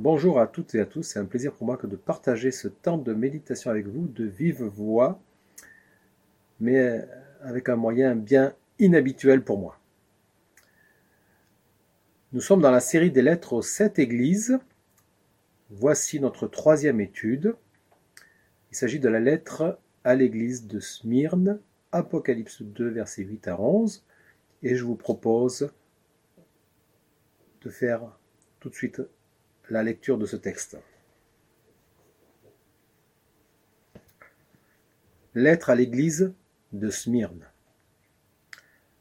Bonjour à toutes et à tous, c'est un plaisir pour moi que de partager ce temps de méditation avec vous de vive voix, mais avec un moyen bien inhabituel pour moi. Nous sommes dans la série des lettres aux sept églises. Voici notre troisième étude. Il s'agit de la lettre à l'église de Smyrne, Apocalypse 2, versets 8 à 11, et je vous propose de faire tout de suite la lecture de ce texte. Lettre à l'église de Smyrne.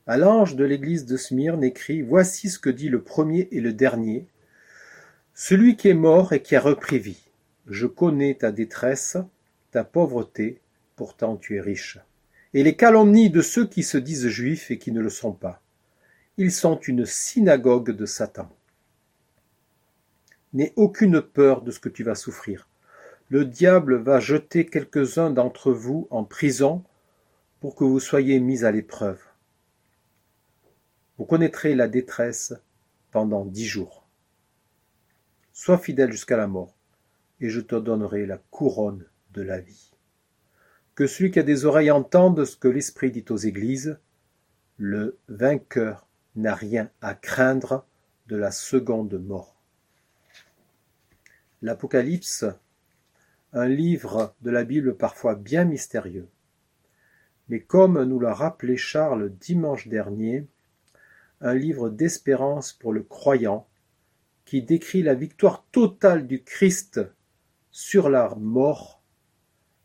À l'ange de l'église de Smyrne écrit Voici ce que dit le premier et le dernier, celui qui est mort et qui a repris vie. Je connais ta détresse, ta pauvreté, pourtant tu es riche. Et les calomnies de ceux qui se disent juifs et qui ne le sont pas. Ils sont une synagogue de Satan. N'aie aucune peur de ce que tu vas souffrir. Le diable va jeter quelques-uns d'entre vous en prison pour que vous soyez mis à l'épreuve. Vous connaîtrez la détresse pendant dix jours. Sois fidèle jusqu'à la mort, et je te donnerai la couronne de la vie. Que celui qui a des oreilles entende ce que l'Esprit dit aux églises. Le vainqueur n'a rien à craindre de la seconde mort. L'Apocalypse, un livre de la Bible parfois bien mystérieux. Mais comme nous l'a rappelé Charles dimanche dernier, un livre d'espérance pour le croyant qui décrit la victoire totale du Christ sur la mort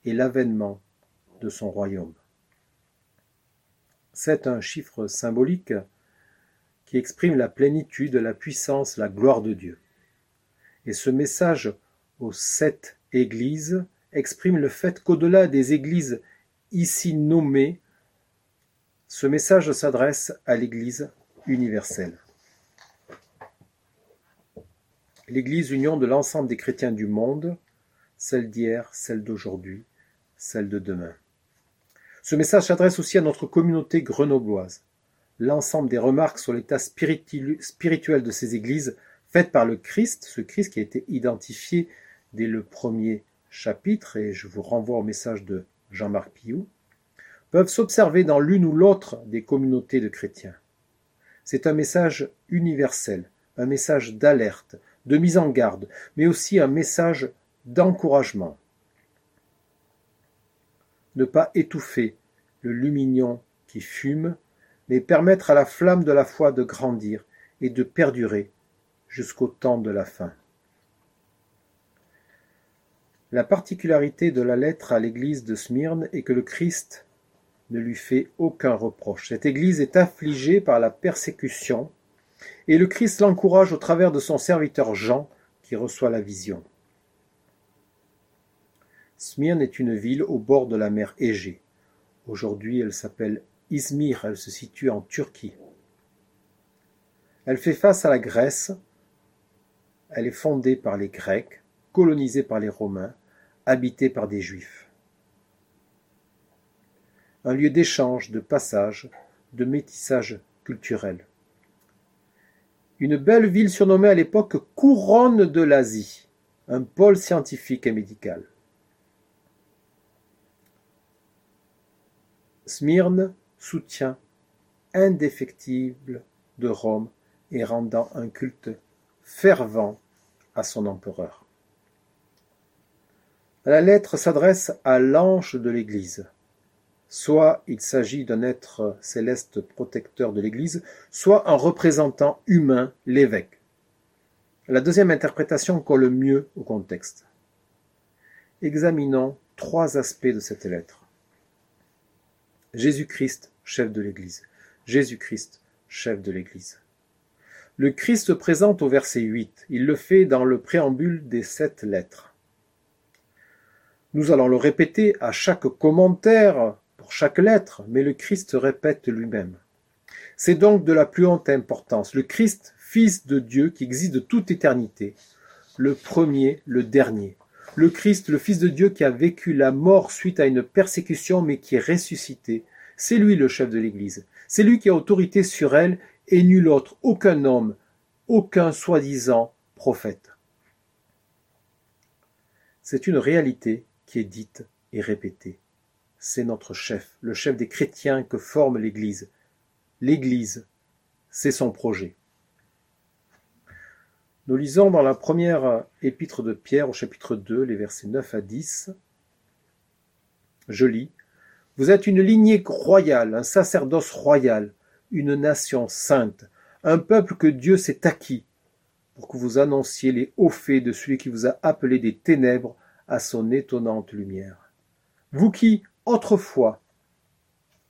et l'avènement de son royaume. C'est un chiffre symbolique qui exprime la plénitude, la puissance, la gloire de Dieu. Et ce message aux sept églises exprime le fait qu'au-delà des églises ici nommées, ce message s'adresse à l'Église universelle. L'Église union de l'ensemble des chrétiens du monde, celle d'hier, celle d'aujourd'hui, celle de demain. Ce message s'adresse aussi à notre communauté grenobloise. L'ensemble des remarques sur l'état spirituel de ces églises faite par le Christ, ce Christ qui a été identifié dès le premier chapitre, et je vous renvoie au message de Jean-Marc Pillou, peuvent s'observer dans l'une ou l'autre des communautés de chrétiens. C'est un message universel, un message d'alerte, de mise en garde, mais aussi un message d'encouragement. Ne pas étouffer le lumignon qui fume, mais permettre à la flamme de la foi de grandir et de perdurer jusqu'au temps de la fin. La particularité de la lettre à l'église de Smyrne est que le Christ ne lui fait aucun reproche. Cette église est affligée par la persécution et le Christ l'encourage au travers de son serviteur Jean qui reçoit la vision. Smyrne est une ville au bord de la mer Égée. Aujourd'hui, elle s'appelle Izmir, elle se situe en Turquie. Elle fait face à la Grèce, elle est fondée par les Grecs, colonisée par les Romains, habitée par des Juifs. Un lieu d'échange, de passage, de métissage culturel. Une belle ville surnommée à l'époque Couronne de l'Asie, un pôle scientifique et médical. Smyrne soutient indéfectible de Rome et rendant un culte fervent à son empereur. La lettre s'adresse à l'ange de l'Église. Soit il s'agit d'un être céleste protecteur de l'Église, soit un représentant humain, l'évêque. La deuxième interprétation colle mieux au contexte. Examinons trois aspects de cette lettre. Jésus-Christ, chef de l'Église. Jésus-Christ, chef de l'Église. Le Christ se présente au verset 8. Il le fait dans le préambule des sept lettres. Nous allons le répéter à chaque commentaire pour chaque lettre, mais le Christ répète lui-même. C'est donc de la plus haute importance. Le Christ, Fils de Dieu, qui existe de toute éternité, le premier, le dernier. Le Christ, le Fils de Dieu qui a vécu la mort suite à une persécution mais qui est ressuscité. C'est lui le chef de l'Église. C'est lui qui a autorité sur elle et nul autre, aucun homme, aucun soi-disant prophète. C'est une réalité qui est dite et répétée. C'est notre chef, le chef des chrétiens que forme l'Église. L'Église, c'est son projet. Nous lisons dans la première épître de Pierre au chapitre 2, les versets 9 à 10. Je lis. Vous êtes une lignée royale, un sacerdoce royal, une nation sainte, un peuple que Dieu s'est acquis, pour que vous annonciez les hauts faits de celui qui vous a appelé des ténèbres à son étonnante lumière. Vous qui, autrefois,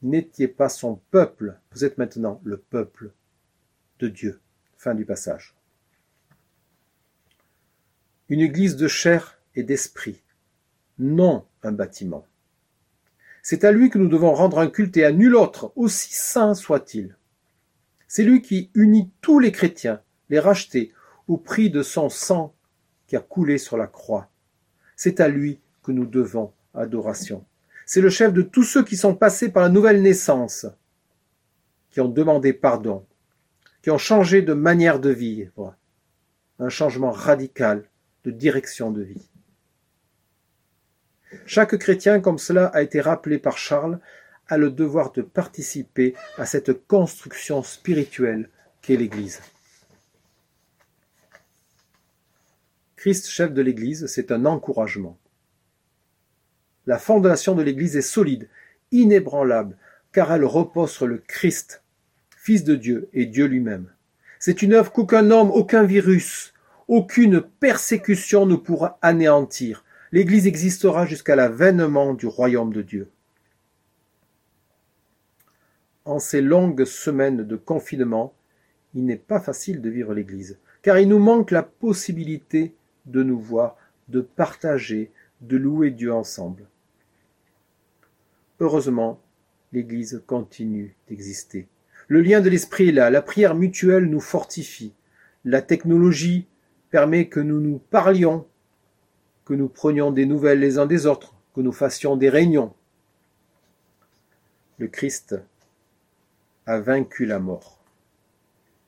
n'étiez pas son peuple, vous êtes maintenant le peuple de Dieu. Fin du passage. Une église de chair et d'esprit, non un bâtiment. C'est à lui que nous devons rendre un culte et à nul autre, aussi saint soit-il. C'est lui qui unit tous les chrétiens, les rachetés, au prix de son sang qui a coulé sur la croix. C'est à lui que nous devons adoration. C'est le chef de tous ceux qui sont passés par la nouvelle naissance, qui ont demandé pardon, qui ont changé de manière de vivre, un changement radical de direction de vie. Chaque chrétien, comme cela a été rappelé par Charles, a le devoir de participer à cette construction spirituelle qu'est l'Église. Christ, chef de l'Église, c'est un encouragement. La fondation de l'Église est solide, inébranlable, car elle repose sur le Christ, Fils de Dieu et Dieu lui-même. C'est une œuvre qu'aucun homme, aucun virus, aucune persécution ne pourra anéantir. L'Église existera jusqu'à l'avènement du royaume de Dieu. En ces longues semaines de confinement, il n'est pas facile de vivre l'Église, car il nous manque la possibilité de nous voir, de partager, de louer Dieu ensemble. Heureusement, l'Église continue d'exister. Le lien de l'esprit est là, la prière mutuelle nous fortifie. La technologie permet que nous nous parlions, que nous prenions des nouvelles les uns des autres, que nous fassions des réunions. Le Christ a vaincu la mort.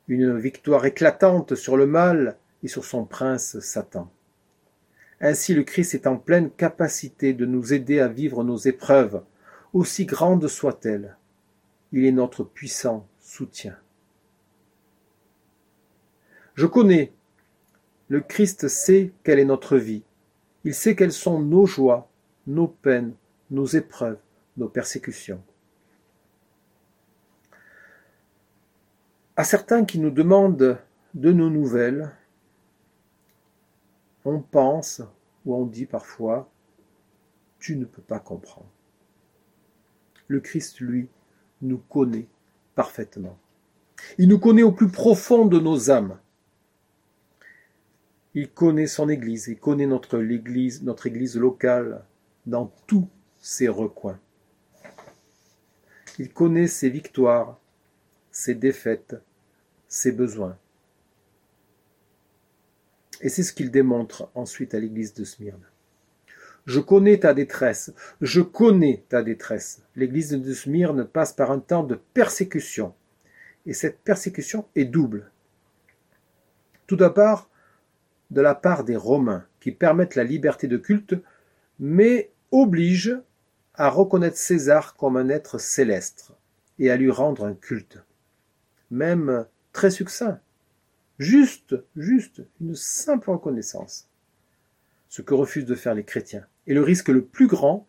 Une victoire éclatante sur le mal et sur son prince Satan. Ainsi le Christ est en pleine capacité de nous aider à vivre nos épreuves, aussi grandes soient-elles. Il est notre puissant soutien. Je connais. Le Christ sait quelle est notre vie. Il sait quelles sont nos joies, nos peines, nos épreuves, nos persécutions. À certains qui nous demandent de nos nouvelles, on pense ou on dit parfois Tu ne peux pas comprendre. Le Christ, lui, nous connaît parfaitement. Il nous connaît au plus profond de nos âmes. Il connaît son Église, il connaît notre Église, notre Église locale dans tous ses recoins. Il connaît ses victoires, ses défaites, ses besoins. Et c'est ce qu'il démontre ensuite à l'église de Smyrne. Je connais ta détresse, je connais ta détresse. L'église de Smyrne passe par un temps de persécution. Et cette persécution est double. Tout d'abord, de la part des Romains, qui permettent la liberté de culte, mais obligent à reconnaître César comme un être céleste et à lui rendre un culte. Même très succinct. Juste, juste, une simple reconnaissance. Ce que refusent de faire les chrétiens. Et le risque le plus grand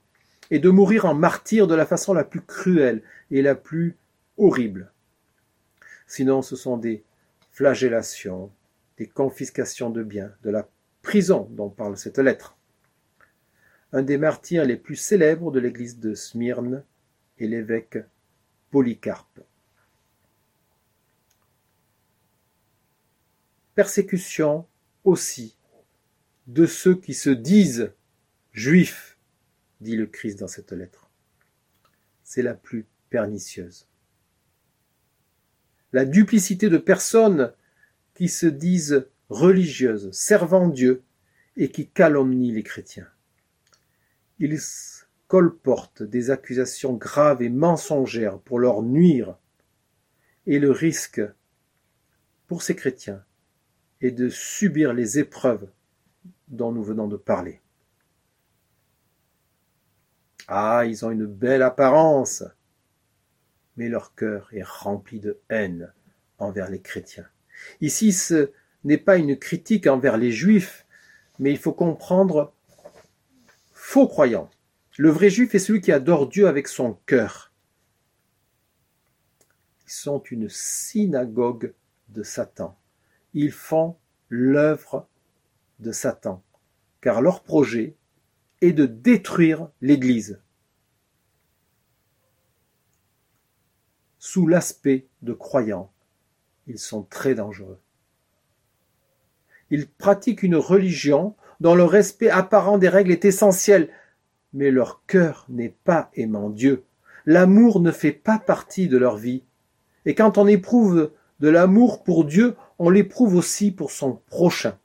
est de mourir en martyr de la façon la plus cruelle et la plus horrible. Sinon, ce sont des flagellations, des confiscations de biens, de la prison dont parle cette lettre. Un des martyrs les plus célèbres de l'église de Smyrne est l'évêque Polycarpe. persécution aussi de ceux qui se disent juifs, dit le Christ dans cette lettre. C'est la plus pernicieuse. La duplicité de personnes qui se disent religieuses, servant Dieu, et qui calomnient les chrétiens. Ils colportent des accusations graves et mensongères pour leur nuire, et le risque pour ces chrétiens et de subir les épreuves dont nous venons de parler. Ah, ils ont une belle apparence, mais leur cœur est rempli de haine envers les chrétiens. Ici, ce n'est pas une critique envers les juifs, mais il faut comprendre faux croyants. Le vrai juif est celui qui adore Dieu avec son cœur. Ils sont une synagogue de Satan. Ils font l'œuvre de Satan, car leur projet est de détruire l'Église. Sous l'aspect de croyants, ils sont très dangereux. Ils pratiquent une religion dont le respect apparent des règles est essentiel, mais leur cœur n'est pas aimant Dieu. L'amour ne fait pas partie de leur vie. Et quand on éprouve de l'amour pour Dieu, on l'éprouve aussi pour son prochain.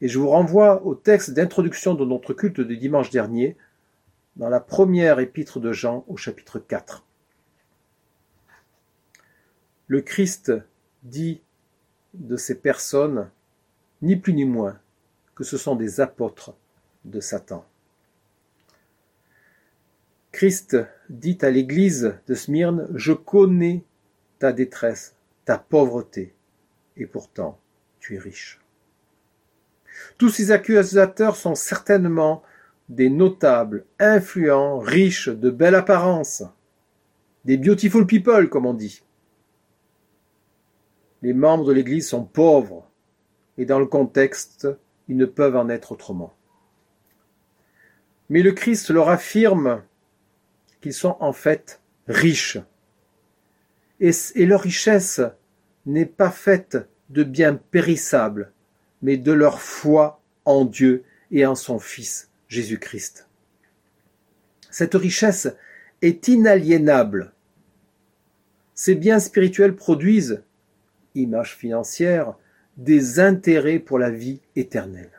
Et je vous renvoie au texte d'introduction de notre culte du dimanche dernier, dans la première épître de Jean au chapitre 4. Le Christ dit de ces personnes, ni plus ni moins, que ce sont des apôtres de Satan. Christ dit à l'église de Smyrne, Je connais ta détresse, ta pauvreté, et pourtant tu es riche. Tous ces accusateurs sont certainement des notables, influents, riches, de belle apparence, des beautiful people, comme on dit. Les membres de l'Église sont pauvres, et dans le contexte, ils ne peuvent en être autrement. Mais le Christ leur affirme qu'ils sont en fait riches. Et, leur richesse n'est pas faite de biens périssables, mais de leur foi en Dieu et en son Fils Jésus-Christ. Cette richesse est inaliénable. Ces biens spirituels produisent, image financière, des intérêts pour la vie éternelle.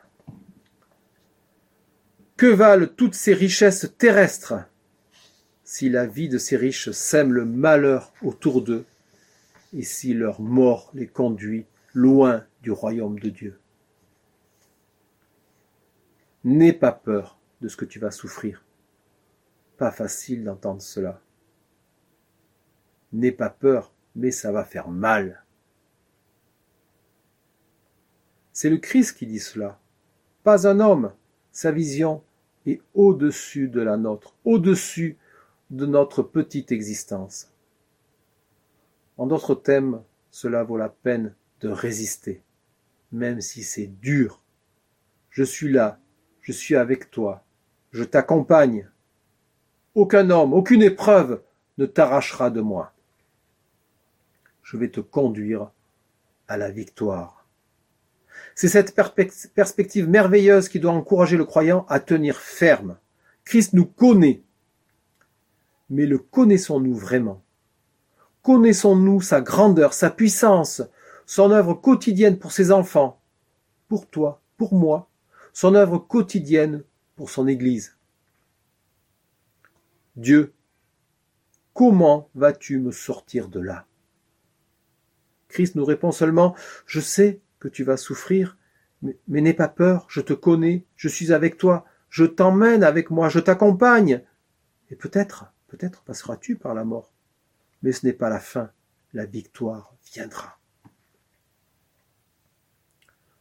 Que valent toutes ces richesses terrestres si la vie de ces riches sème le malheur autour d'eux et si leur mort les conduit loin du royaume de Dieu? N'aie pas peur de ce que tu vas souffrir. Pas facile d'entendre cela. N'aie pas peur, mais ça va faire mal. C'est le Christ qui dit cela, pas un homme. Sa vision est au-dessus de la nôtre, au-dessus de notre petite existence. En d'autres thèmes, cela vaut la peine de résister, même si c'est dur. Je suis là, je suis avec toi, je t'accompagne. Aucun homme, aucune épreuve ne t'arrachera de moi. Je vais te conduire à la victoire. C'est cette perspective merveilleuse qui doit encourager le croyant à tenir ferme. Christ nous connaît. Mais le connaissons-nous vraiment? Connaissons-nous sa grandeur, sa puissance, son œuvre quotidienne pour ses enfants, pour toi, pour moi, son œuvre quotidienne pour son Église? Dieu, comment vas-tu me sortir de là? Christ nous répond seulement, je sais que tu vas souffrir, mais, mais n'aie pas peur, je te connais, je suis avec toi, je t'emmène avec moi, je t'accompagne. Et peut-être, peut-être passeras-tu par la mort. Mais ce n'est pas la fin, la victoire viendra.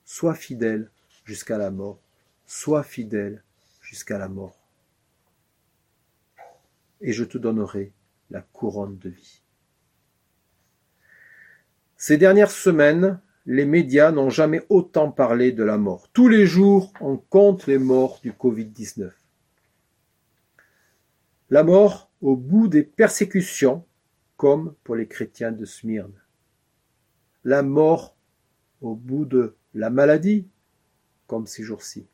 Sois fidèle jusqu'à la mort. Sois fidèle jusqu'à la mort. Et je te donnerai la couronne de vie. Ces dernières semaines, les médias n'ont jamais autant parlé de la mort. Tous les jours, on compte les morts du Covid-19. La mort au bout des persécutions, comme pour les chrétiens de Smyrne. La mort au bout de la maladie, comme ces jours-ci.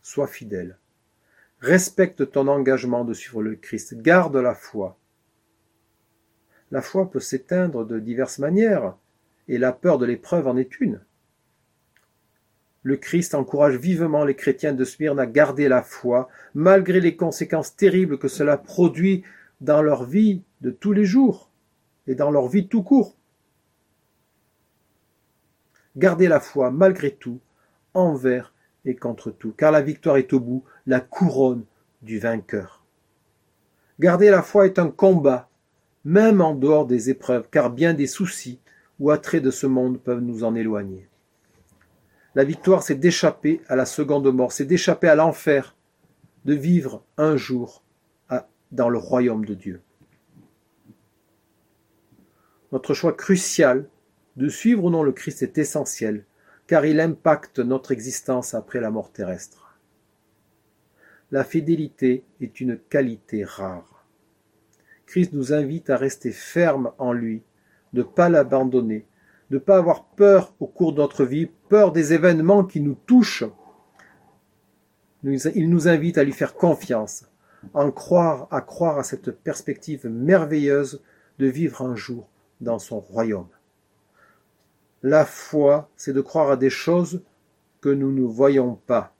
Sois fidèle. Respecte ton engagement de suivre le Christ. Garde la foi. La foi peut s'éteindre de diverses manières, et la peur de l'épreuve en est une. Le Christ encourage vivement les chrétiens de Smyrne à garder la foi, malgré les conséquences terribles que cela produit dans leur vie de tous les jours et dans leur vie tout court. Gardez la foi malgré tout, envers et contre tout, car la victoire est au bout, la couronne du vainqueur. Garder la foi est un combat, même en dehors des épreuves, car bien des soucis ou attraits de ce monde peuvent nous en éloigner. La victoire, c'est d'échapper à la seconde mort, c'est d'échapper à l'enfer, de vivre un jour dans le royaume de Dieu. Notre choix crucial de suivre ou non le Christ est essentiel, car il impacte notre existence après la mort terrestre. La fidélité est une qualité rare. Christ nous invite à rester ferme en lui, ne pas l'abandonner, de ne pas avoir peur au cours de notre vie, peur des événements qui nous touchent. Il nous invite à lui faire confiance, à croire à cette perspective merveilleuse de vivre un jour dans son royaume. La foi, c'est de croire à des choses que nous ne voyons pas.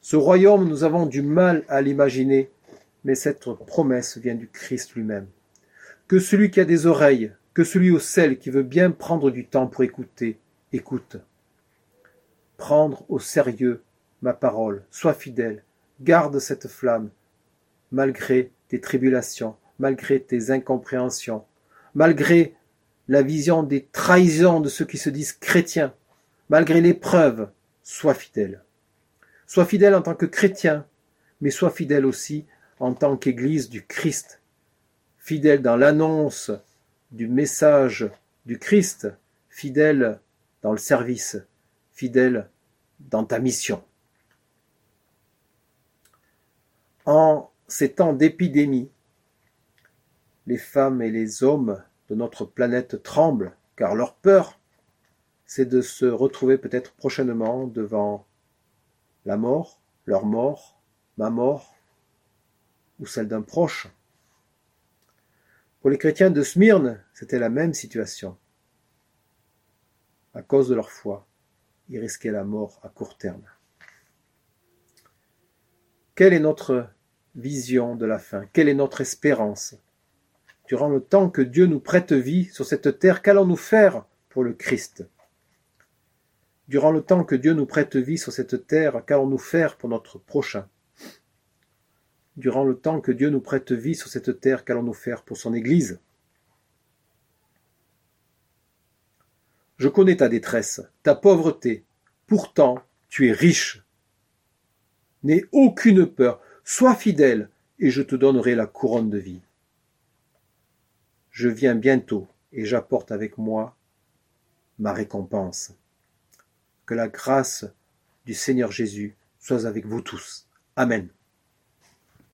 Ce royaume, nous avons du mal à l'imaginer, mais cette promesse vient du Christ lui-même. Que celui qui a des oreilles, que celui au sel qui veut bien prendre du temps pour écouter, écoute. Prendre au sérieux ma parole, sois fidèle, garde cette flamme, malgré tes tribulations, malgré tes incompréhensions, malgré la vision des trahisons de ceux qui se disent chrétiens, malgré l'épreuve, sois fidèle. Sois fidèle en tant que chrétien, mais sois fidèle aussi en tant qu'Église du Christ, fidèle dans l'annonce du message du Christ, fidèle dans le service, fidèle dans ta mission. En ces temps d'épidémie, les femmes et les hommes de notre planète tremblent, car leur peur, c'est de se retrouver peut-être prochainement devant la mort, leur mort, ma mort, ou celle d'un proche. Pour les chrétiens de Smyrne, c'était la même situation. À cause de leur foi, ils risquaient la mort à court terme. Quelle est notre vision de la fin? Quelle est notre espérance? Durant le temps que Dieu nous prête vie sur cette terre, qu'allons-nous faire pour le Christ? Durant le temps que Dieu nous prête vie sur cette terre, qu'allons-nous faire pour notre prochain? Durant le temps que Dieu nous prête vie sur cette terre, qu'allons-nous faire pour son Église? Je connais ta détresse, ta pauvreté, pourtant tu es riche. N'aie aucune peur, sois fidèle, et je te donnerai la couronne de vie. Je viens bientôt, et j'apporte avec moi ma récompense. Que la grâce du Seigneur Jésus soit avec vous tous. Amen.